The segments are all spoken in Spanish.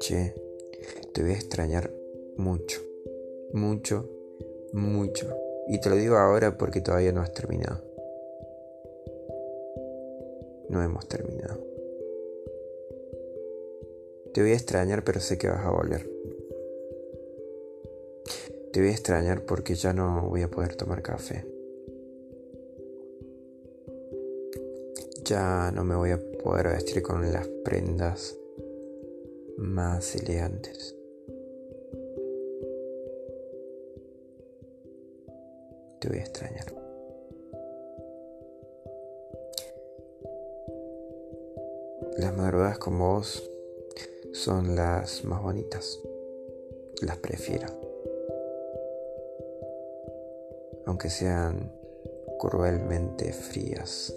Che, te voy a extrañar mucho, mucho, mucho. Y te lo digo ahora porque todavía no has terminado. No hemos terminado. Te voy a extrañar, pero sé que vas a volver. Te voy a extrañar porque ya no voy a poder tomar café. Ya no me voy a poder vestir con las prendas más elegantes. Te voy a extrañar. Las madrugadas con vos son las más bonitas. Las prefiero. Aunque sean cruelmente frías.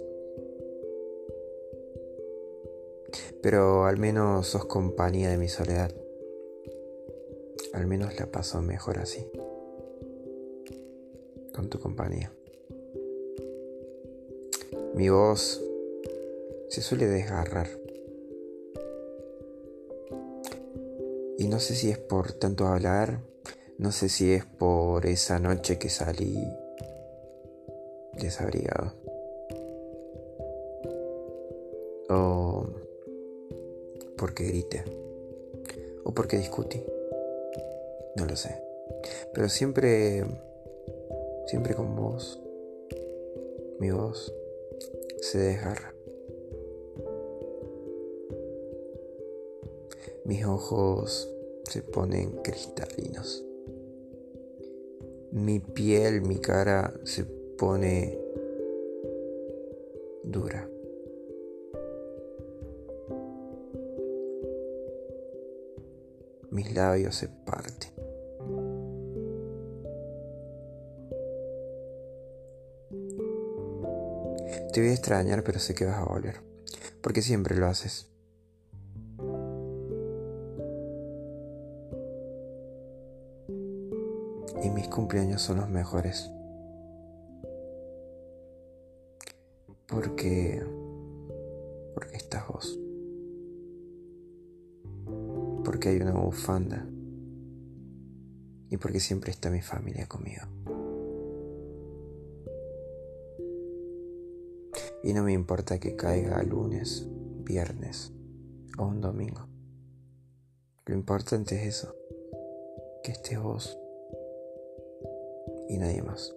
Pero al menos sos compañía de mi soledad. Al menos la paso mejor así. Con tu compañía. Mi voz se suele desgarrar. Y no sé si es por tanto hablar, no sé si es por esa noche que salí desabrigado. O porque grité. O porque discutí. No lo sé. Pero siempre, siempre con vos, mi voz se desgarra. Mis ojos se ponen cristalinos. Mi piel, mi cara se pone dura. Mis labios se parten. Te voy a extrañar, pero sé que vas a volver, porque siempre lo haces. Y mis cumpleaños son los mejores. Porque... Porque estás vos porque hay una bufanda y porque siempre está mi familia conmigo. Y no me importa que caiga lunes, viernes o un domingo. Lo importante es eso, que estés vos y nadie más.